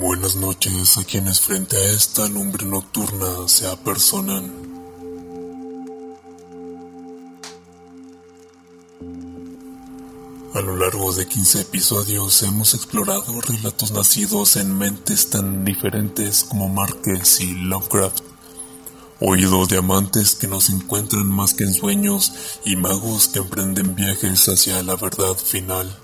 Buenas noches a quienes frente a esta lumbre nocturna se apersonan. A lo largo de 15 episodios hemos explorado relatos nacidos en mentes tan diferentes como Márquez y Lovecraft. Oído de amantes que no se encuentran más que en sueños y magos que emprenden viajes hacia la verdad final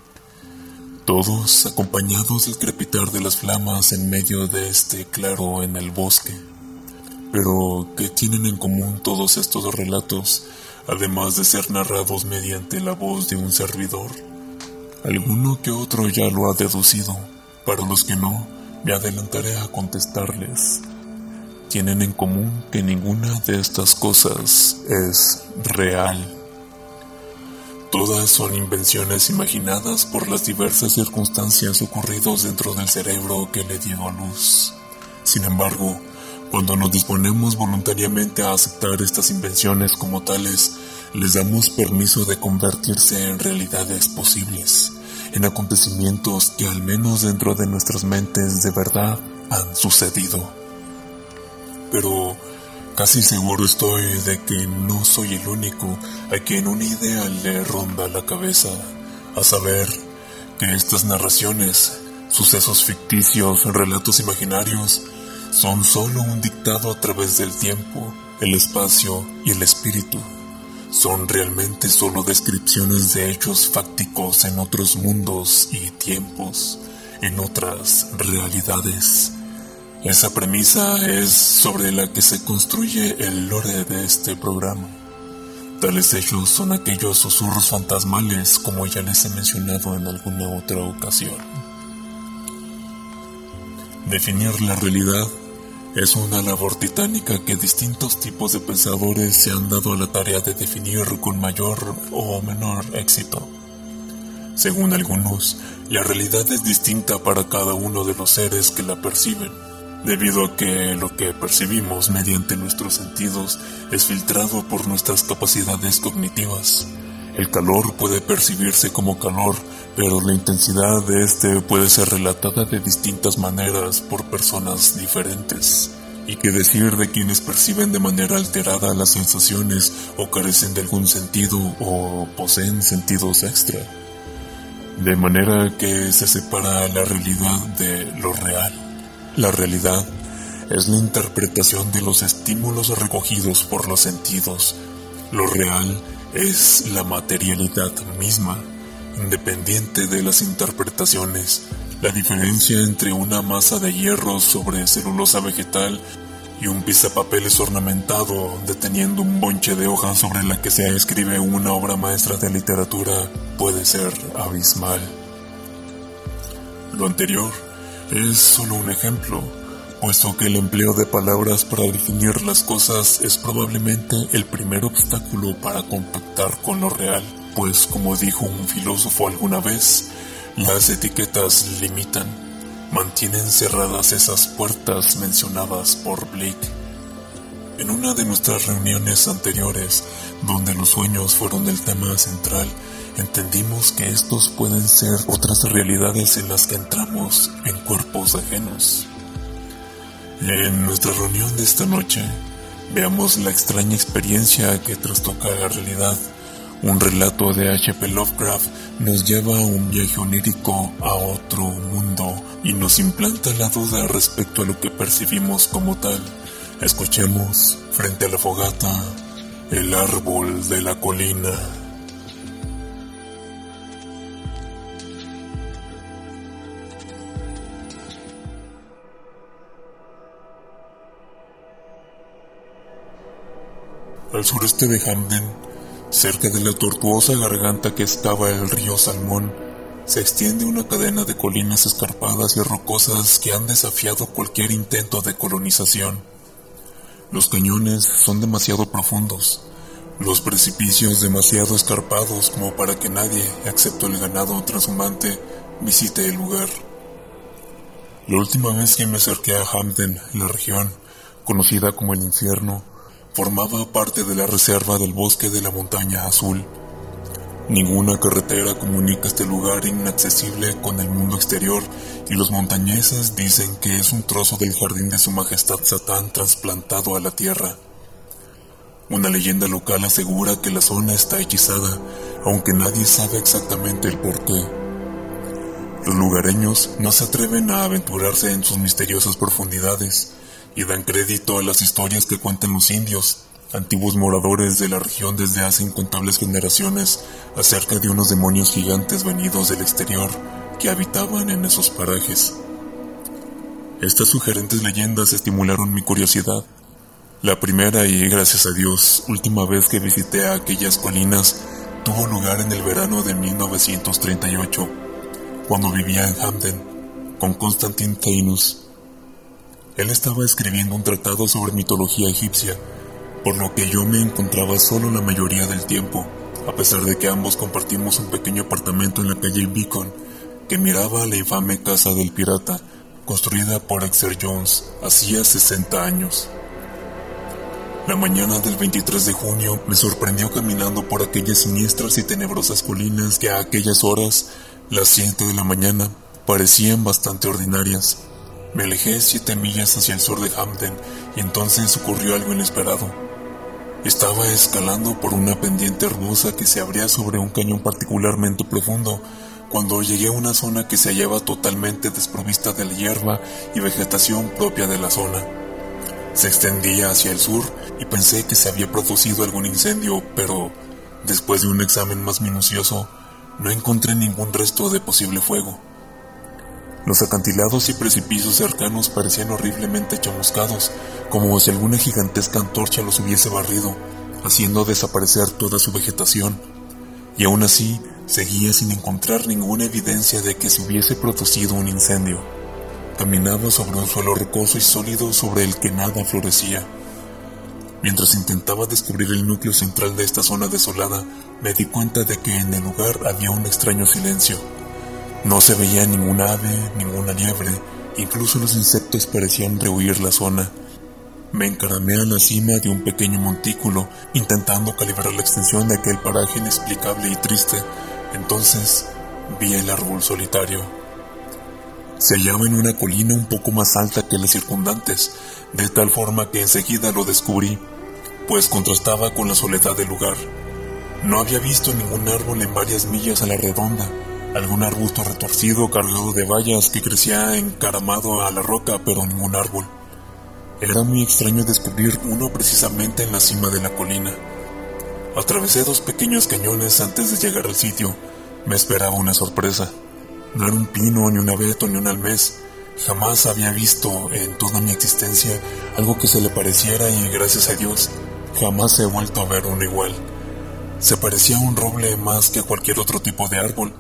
todos acompañados del crepitar de las flamas en medio de este claro en el bosque. Pero, ¿qué tienen en común todos estos relatos, además de ser narrados mediante la voz de un servidor? Alguno que otro ya lo ha deducido, para los que no, me adelantaré a contestarles. Tienen en común que ninguna de estas cosas es real. Todas son invenciones imaginadas por las diversas circunstancias ocurridas dentro del cerebro que le dio luz. Sin embargo, cuando nos disponemos voluntariamente a aceptar estas invenciones como tales, les damos permiso de convertirse en realidades posibles, en acontecimientos que al menos dentro de nuestras mentes de verdad han sucedido. Pero Casi seguro estoy de que no soy el único a quien una idea le ronda la cabeza, a saber que estas narraciones, sucesos ficticios, relatos imaginarios, son solo un dictado a través del tiempo, el espacio y el espíritu. Son realmente solo descripciones de hechos fácticos en otros mundos y tiempos, en otras realidades. Esa premisa es sobre la que se construye el lore de este programa. Tales hechos son aquellos susurros fantasmales como ya les he mencionado en alguna otra ocasión. Definir la realidad es una labor titánica que distintos tipos de pensadores se han dado a la tarea de definir con mayor o menor éxito. Según algunos, la realidad es distinta para cada uno de los seres que la perciben debido a que lo que percibimos mediante nuestros sentidos es filtrado por nuestras capacidades cognitivas. El calor puede percibirse como calor, pero la intensidad de este puede ser relatada de distintas maneras por personas diferentes. Y qué decir de quienes perciben de manera alterada las sensaciones o carecen de algún sentido o poseen sentidos extra. De manera que se separa la realidad de lo real. La realidad es la interpretación de los estímulos recogidos por los sentidos. Lo real es la materialidad misma, independiente de las interpretaciones. La diferencia entre una masa de hierro sobre celulosa vegetal y un pizapapeles ornamentado deteniendo un bonche de hojas sobre la que se escribe una obra maestra de literatura puede ser abismal. Lo anterior es solo un ejemplo, puesto que el empleo de palabras para definir las cosas es probablemente el primer obstáculo para contactar con lo real, pues como dijo un filósofo alguna vez, las etiquetas limitan, mantienen cerradas esas puertas mencionadas por Blake. En una de nuestras reuniones anteriores, donde los sueños fueron el tema central, entendimos que estos pueden ser otras realidades en las que entramos en cuerpos ajenos. En nuestra reunión de esta noche, veamos la extraña experiencia que trastoca la realidad. Un relato de H.P. Lovecraft nos lleva a un viaje onírico a otro mundo y nos implanta la duda respecto a lo que percibimos como tal. Escuchemos, frente a la fogata, el árbol de la colina. Al sureste de Hamden, cerca de la tortuosa garganta que estaba el río Salmón, se extiende una cadena de colinas escarpadas y rocosas que han desafiado cualquier intento de colonización. Los cañones son demasiado profundos, los precipicios demasiado escarpados como para que nadie, excepto el ganado transhumante, visite el lugar. La última vez que me acerqué a Hamden, la región, conocida como el infierno, formaba parte de la reserva del bosque de la montaña azul. Ninguna carretera comunica este lugar inaccesible con el mundo exterior y los montañeses dicen que es un trozo del jardín de su majestad Satán trasplantado a la tierra. Una leyenda local asegura que la zona está hechizada, aunque nadie sabe exactamente el por qué. Los lugareños no se atreven a aventurarse en sus misteriosas profundidades y dan crédito a las historias que cuentan los indios, antiguos moradores de la región desde hace incontables generaciones acerca de unos demonios gigantes venidos del exterior que habitaban en esos parajes. Estas sugerentes leyendas estimularon mi curiosidad. La primera y, gracias a Dios, última vez que visité aquellas colinas tuvo lugar en el verano de 1938, cuando vivía en Hamden con Constantin Tainus. Él estaba escribiendo un tratado sobre mitología egipcia por lo que yo me encontraba solo la mayoría del tiempo, a pesar de que ambos compartimos un pequeño apartamento en la calle Beacon, que miraba a la infame casa del pirata, construida por Exer Jones hacía 60 años. La mañana del 23 de junio me sorprendió caminando por aquellas siniestras y tenebrosas colinas que a aquellas horas, las 7 de la mañana, parecían bastante ordinarias. Me alejé siete millas hacia el sur de Hamden y entonces ocurrió algo inesperado. Estaba escalando por una pendiente hermosa que se abría sobre un cañón particularmente profundo, cuando llegué a una zona que se hallaba totalmente desprovista de la hierba y vegetación propia de la zona. Se extendía hacia el sur y pensé que se había producido algún incendio, pero después de un examen más minucioso, no encontré ningún resto de posible fuego. Los acantilados y precipicios cercanos parecían horriblemente chamuscados, como si alguna gigantesca antorcha los hubiese barrido, haciendo desaparecer toda su vegetación. Y aún así, seguía sin encontrar ninguna evidencia de que se hubiese producido un incendio. Caminaba sobre un suelo rocoso y sólido sobre el que nada florecía. Mientras intentaba descubrir el núcleo central de esta zona desolada, me di cuenta de que en el lugar había un extraño silencio no se veía ninguna ave, ninguna liebre, incluso los insectos parecían rehuir la zona. Me encaramé a la cima de un pequeño montículo, intentando calibrar la extensión de aquel paraje inexplicable y triste. Entonces vi el árbol solitario. Se hallaba en una colina un poco más alta que las circundantes, de tal forma que enseguida lo descubrí, pues contrastaba con la soledad del lugar. No había visto ningún árbol en varias millas a la redonda, algún arbusto retorcido cargado de vallas que crecía encaramado a la roca, pero ningún árbol. Era muy extraño descubrir uno precisamente en la cima de la colina. Atravesé dos pequeños cañones antes de llegar al sitio. Me esperaba una sorpresa. No era un pino, ni un abeto, ni un almés. Jamás había visto en toda mi existencia algo que se le pareciera y gracias a Dios jamás he vuelto a ver uno igual. Se parecía a un roble más que a cualquier otro tipo de árbol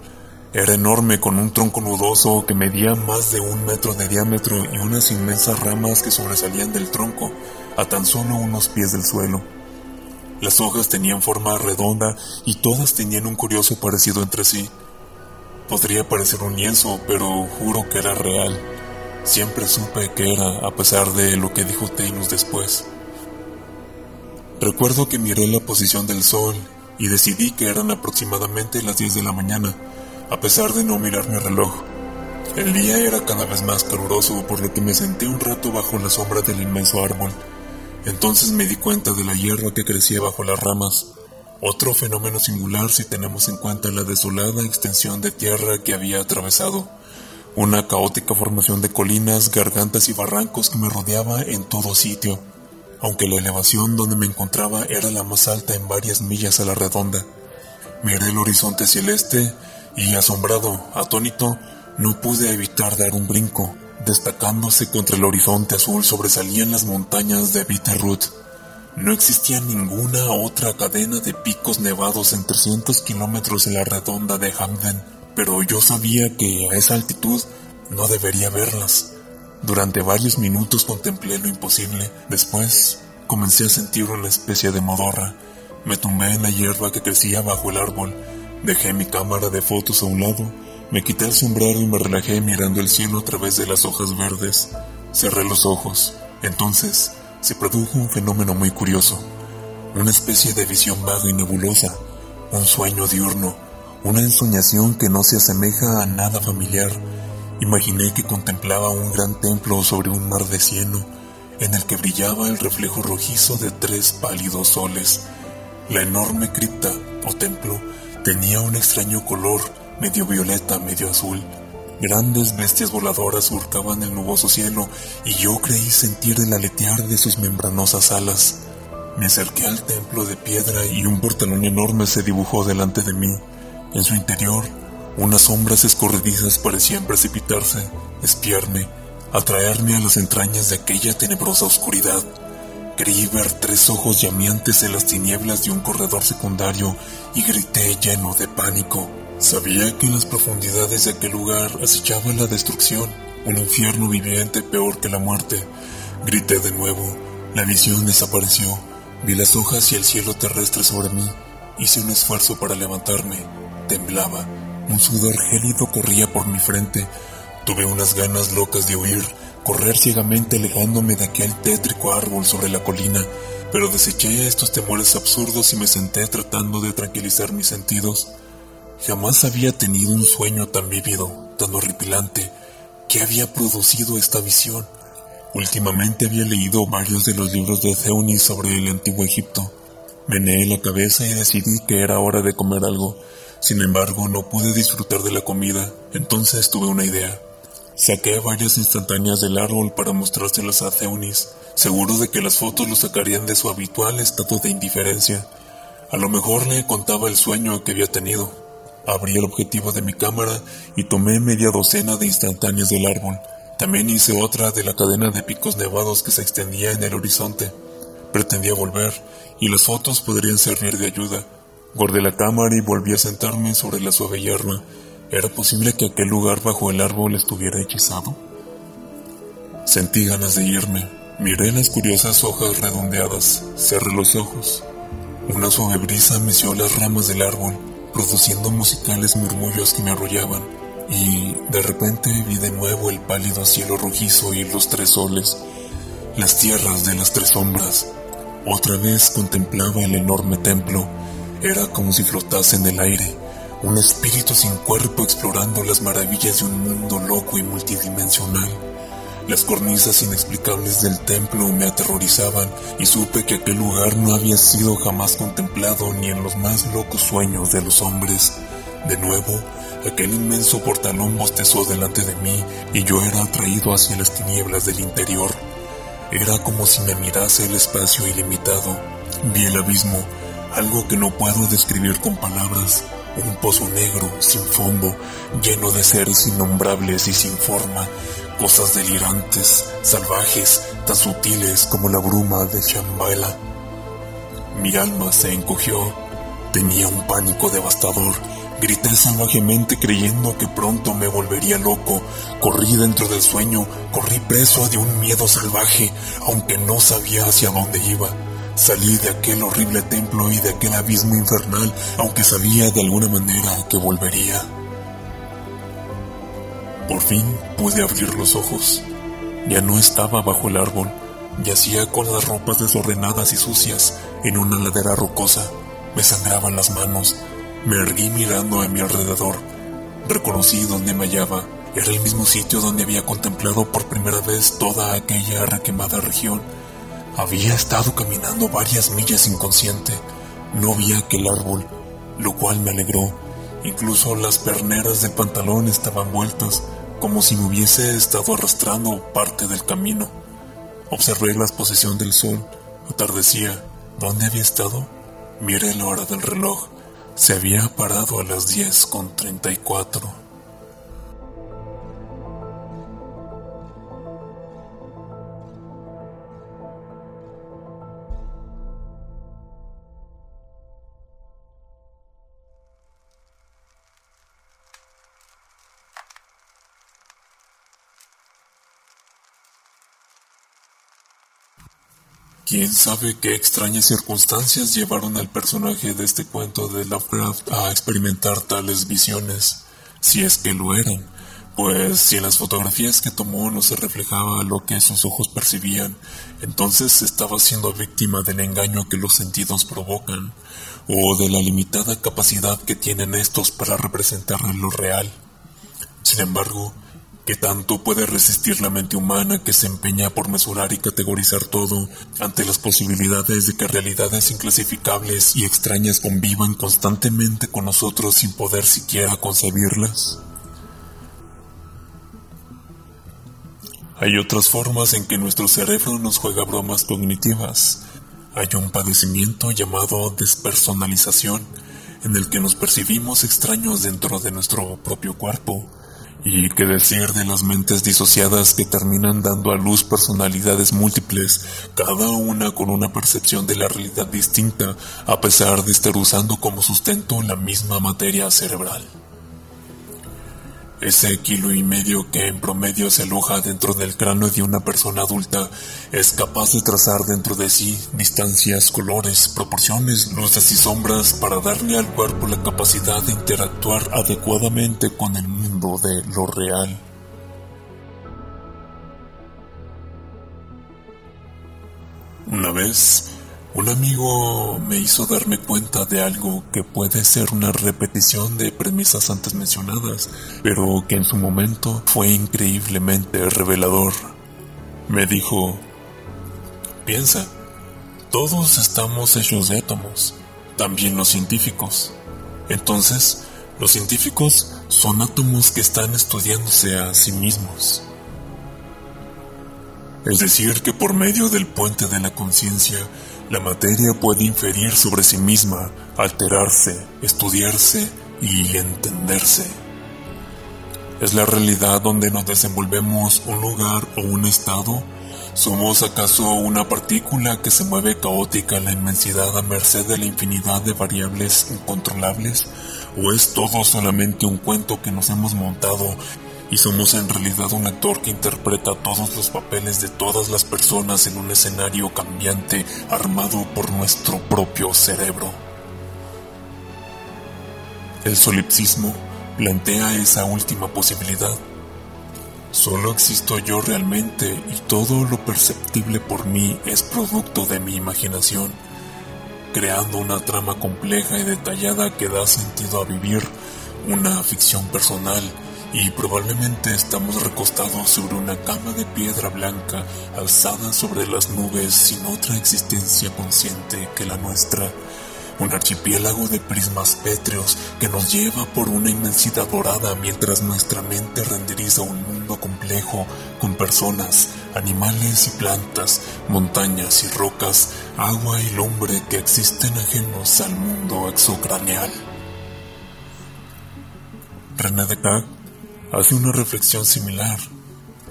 era enorme con un tronco nudoso que medía más de un metro de diámetro y unas inmensas ramas que sobresalían del tronco a tan solo unos pies del suelo. Las hojas tenían forma redonda y todas tenían un curioso parecido entre sí. Podría parecer un lienzo, pero juro que era real. Siempre supe que era, a pesar de lo que dijo Tainus después. Recuerdo que miré la posición del sol y decidí que eran aproximadamente las 10 de la mañana a pesar de no mirar mi reloj. El día era cada vez más caluroso, por lo que me senté un rato bajo la sombra del inmenso árbol. Entonces me di cuenta de la hierba que crecía bajo las ramas, otro fenómeno singular si tenemos en cuenta la desolada extensión de tierra que había atravesado, una caótica formación de colinas, gargantas y barrancos que me rodeaba en todo sitio, aunque la elevación donde me encontraba era la más alta en varias millas a la redonda. Miré el horizonte celeste y asombrado, atónito, no pude evitar dar un brinco. Destacándose contra el horizonte azul sobresalían las montañas de Bitterroot. No existía ninguna otra cadena de picos nevados en 300 kilómetros en la redonda de Hamden, pero yo sabía que a esa altitud no debería verlas. Durante varios minutos contemplé lo imposible. Después comencé a sentir una especie de modorra. Me tumbé en la hierba que crecía bajo el árbol Dejé mi cámara de fotos a un lado, me quité el sombrero y me relajé mirando el cielo a través de las hojas verdes. Cerré los ojos. Entonces se produjo un fenómeno muy curioso, una especie de visión vaga y nebulosa, un sueño diurno, una ensoñación que no se asemeja a nada familiar. Imaginé que contemplaba un gran templo sobre un mar de cieno, en el que brillaba el reflejo rojizo de tres pálidos soles. La enorme cripta o templo tenía un extraño color, medio violeta, medio azul. Grandes bestias voladoras surcaban el nuboso cielo y yo creí sentir el aletear de sus membranosas alas. Me acerqué al templo de piedra y un portalón enorme se dibujó delante de mí. En su interior, unas sombras escorredizas parecían precipitarse, espiarme, atraerme a las entrañas de aquella tenebrosa oscuridad. Creí ver tres ojos llameantes en las tinieblas de un corredor secundario y grité lleno de pánico. Sabía que en las profundidades de aquel lugar acechaba la destrucción, un infierno viviente peor que la muerte. Grité de nuevo, la visión desapareció, vi las hojas y el cielo terrestre sobre mí, hice un esfuerzo para levantarme, temblaba, un sudor gélido corría por mi frente, tuve unas ganas locas de huir, correr ciegamente alejándome de aquel tétrico árbol sobre la colina, pero deseché estos temores absurdos y me senté tratando de tranquilizar mis sentidos. Jamás había tenido un sueño tan vívido, tan horripilante, que había producido esta visión. Últimamente había leído varios de los libros de Theunis sobre el antiguo Egipto. Meneé la cabeza y decidí que era hora de comer algo. Sin embargo, no pude disfrutar de la comida, entonces tuve una idea. Saqué varias instantáneas del árbol para mostrárselas a Theunis, seguro de que las fotos lo sacarían de su habitual estado de indiferencia. A lo mejor le contaba el sueño que había tenido. Abrí el objetivo de mi cámara y tomé media docena de instantáneas del árbol. También hice otra de la cadena de picos nevados que se extendía en el horizonte. Pretendía volver, y las fotos podrían servir de ayuda. Guardé la cámara y volví a sentarme sobre la suave hierba ¿Era posible que aquel lugar bajo el árbol estuviera hechizado? Sentí ganas de irme. Miré las curiosas hojas redondeadas, cerré los ojos. Una suave brisa meció las ramas del árbol, produciendo musicales murmullos que me arrollaban, y de repente vi de nuevo el pálido cielo rojizo y los tres soles, las tierras de las tres sombras. Otra vez contemplaba el enorme templo. Era como si flotase en el aire un espíritu sin cuerpo explorando las maravillas de un mundo loco y multidimensional. Las cornisas inexplicables del templo me aterrorizaban y supe que aquel lugar no había sido jamás contemplado ni en los más locos sueños de los hombres. De nuevo, aquel inmenso portalón bostezó delante de mí y yo era atraído hacia las tinieblas del interior. Era como si me mirase el espacio ilimitado. Vi el abismo, algo que no puedo describir con palabras un pozo negro, sin fondo, lleno de seres innombrables y sin forma, cosas delirantes, salvajes, tan sutiles como la bruma de Shambhala. Mi alma se encogió, tenía un pánico devastador, grité salvajemente creyendo que pronto me volvería loco, corrí dentro del sueño, corrí preso de un miedo salvaje, aunque no sabía hacia dónde iba. Salí de aquel horrible templo y de aquel abismo infernal, aunque sabía de alguna manera que volvería. Por fin pude abrir los ojos. Ya no estaba bajo el árbol, yacía con las ropas desordenadas y sucias en una ladera rocosa. Me sangraban las manos. Me erguí mirando a mi alrededor. Reconocí dónde me hallaba. Era el mismo sitio donde había contemplado por primera vez toda aquella requemada región había estado caminando varias millas inconsciente. No había aquel árbol, lo cual me alegró. Incluso las perneras del pantalón estaban vueltas, como si me hubiese estado arrastrando parte del camino. Observé la exposición del sol. Atardecía. ¿Dónde había estado? Miré la hora del reloj. Se había parado a las 10 con 34. ¿Quién sabe qué extrañas circunstancias llevaron al personaje de este cuento de Lovecraft a experimentar tales visiones? Si es que lo eran. Pues si en las fotografías que tomó no se reflejaba lo que sus ojos percibían, entonces estaba siendo víctima del engaño que los sentidos provocan, o de la limitada capacidad que tienen estos para representar lo real. Sin embargo, ¿qué tanto puede resistir la mente humana que se empeña por mesurar y categorizar todo ante las posibilidades de que realidades inclasificables y extrañas convivan constantemente con nosotros sin poder siquiera concebirlas? Hay otras formas en que nuestro cerebro nos juega bromas cognitivas. Hay un padecimiento llamado despersonalización, en el que nos percibimos extraños dentro de nuestro propio cuerpo. Y qué decir de las mentes disociadas que terminan dando a luz personalidades múltiples, cada una con una percepción de la realidad distinta, a pesar de estar usando como sustento la misma materia cerebral. Ese kilo y medio que en promedio se aloja dentro del cráneo de una persona adulta es capaz de trazar dentro de sí distancias, colores, proporciones, luces y sombras para darle al cuerpo la capacidad de interactuar adecuadamente con el mundo de lo real. Una vez un amigo me hizo darme cuenta de algo que puede ser una repetición de premisas antes mencionadas, pero que en su momento fue increíblemente revelador. Me dijo, piensa, todos estamos hechos de átomos, también los científicos. Entonces, los científicos son átomos que están estudiándose a sí mismos. Es decir, que por medio del puente de la conciencia, la materia puede inferir sobre sí misma, alterarse, estudiarse y entenderse. ¿Es la realidad donde nos desenvolvemos un lugar o un estado? ¿Somos acaso una partícula que se mueve caótica en la inmensidad a merced de la infinidad de variables incontrolables? ¿O es todo solamente un cuento que nos hemos montado y somos en realidad un actor que interpreta todos los papeles de todas las personas en un escenario cambiante armado por nuestro propio cerebro. El solipsismo plantea esa última posibilidad. Solo existo yo realmente y todo lo perceptible por mí es producto de mi imaginación, creando una trama compleja y detallada que da sentido a vivir, una ficción personal y probablemente estamos recostados sobre una cama de piedra blanca alzada sobre las nubes sin otra existencia consciente que la nuestra. Un archipiélago de prismas pétreos que nos lleva por una inmensidad dorada mientras nuestra mente renderiza un mundo complejo con personas, animales y plantas, montañas y rocas, agua y lumbre que existen ajenos al mundo exocraneal. René Descartes hace una reflexión similar,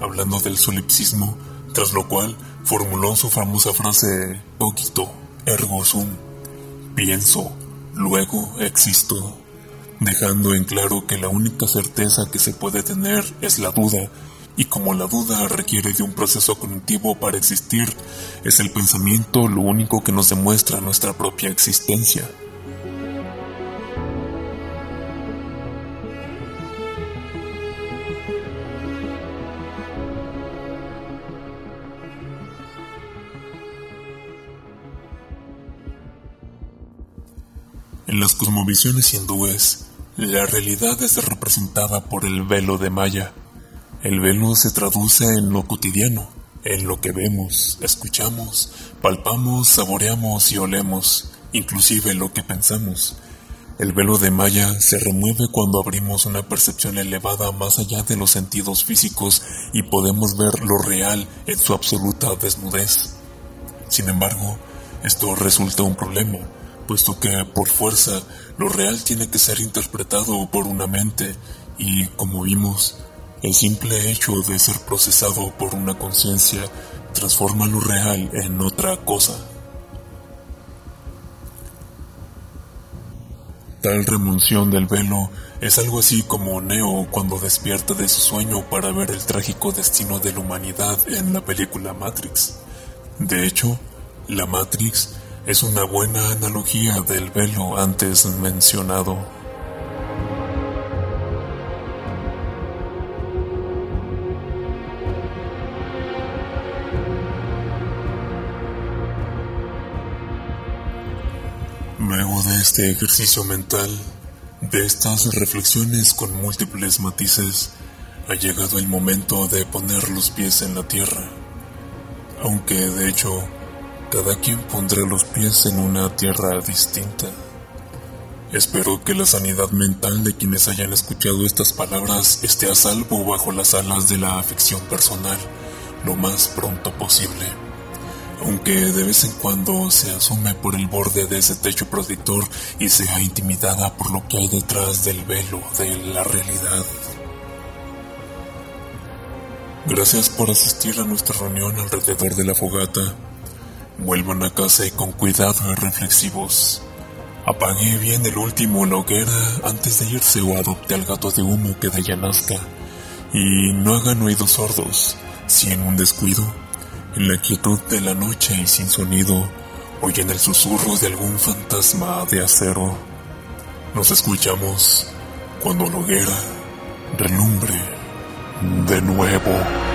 hablando del solipsismo, tras lo cual formuló su famosa frase Cogito ergo sum, pienso, luego existo, dejando en claro que la única certeza que se puede tener es la duda, y como la duda requiere de un proceso cognitivo para existir, es el pensamiento lo único que nos demuestra nuestra propia existencia. En las cosmovisiones hindúes, la realidad es representada por el velo de Maya. El velo se traduce en lo cotidiano, en lo que vemos, escuchamos, palpamos, saboreamos y olemos, inclusive lo que pensamos. El velo de Maya se remueve cuando abrimos una percepción elevada más allá de los sentidos físicos y podemos ver lo real en su absoluta desnudez. Sin embargo, esto resulta un problema, puesto que por fuerza lo real tiene que ser interpretado por una mente y, como vimos, el simple hecho de ser procesado por una conciencia transforma lo real en otra cosa. Tal remunción del velo es algo así como Neo cuando despierta de su sueño para ver el trágico destino de la humanidad en la película Matrix. De hecho, la Matrix es una buena analogía del velo antes mencionado. Luego de este ejercicio mental, de estas reflexiones con múltiples matices, ha llegado el momento de poner los pies en la tierra. Aunque de hecho cada quien pondrá los pies en una tierra distinta. Espero que la sanidad mental de quienes hayan escuchado estas palabras esté a salvo bajo las alas de la afección personal lo más pronto posible. Aunque de vez en cuando se asume por el borde de ese techo protector y sea intimidada por lo que hay detrás del velo de la realidad. Gracias por asistir a nuestra reunión alrededor de la fogata. Vuelvan a casa y con cuidado y reflexivos. Apague bien el último la hoguera antes de irse o adopte al gato de humo que de ella nazca. Y no hagan oídos sordos, si en un descuido, en la quietud de la noche y sin sonido, oyen el susurro de algún fantasma de acero. Nos escuchamos cuando la hoguera relumbre de nuevo.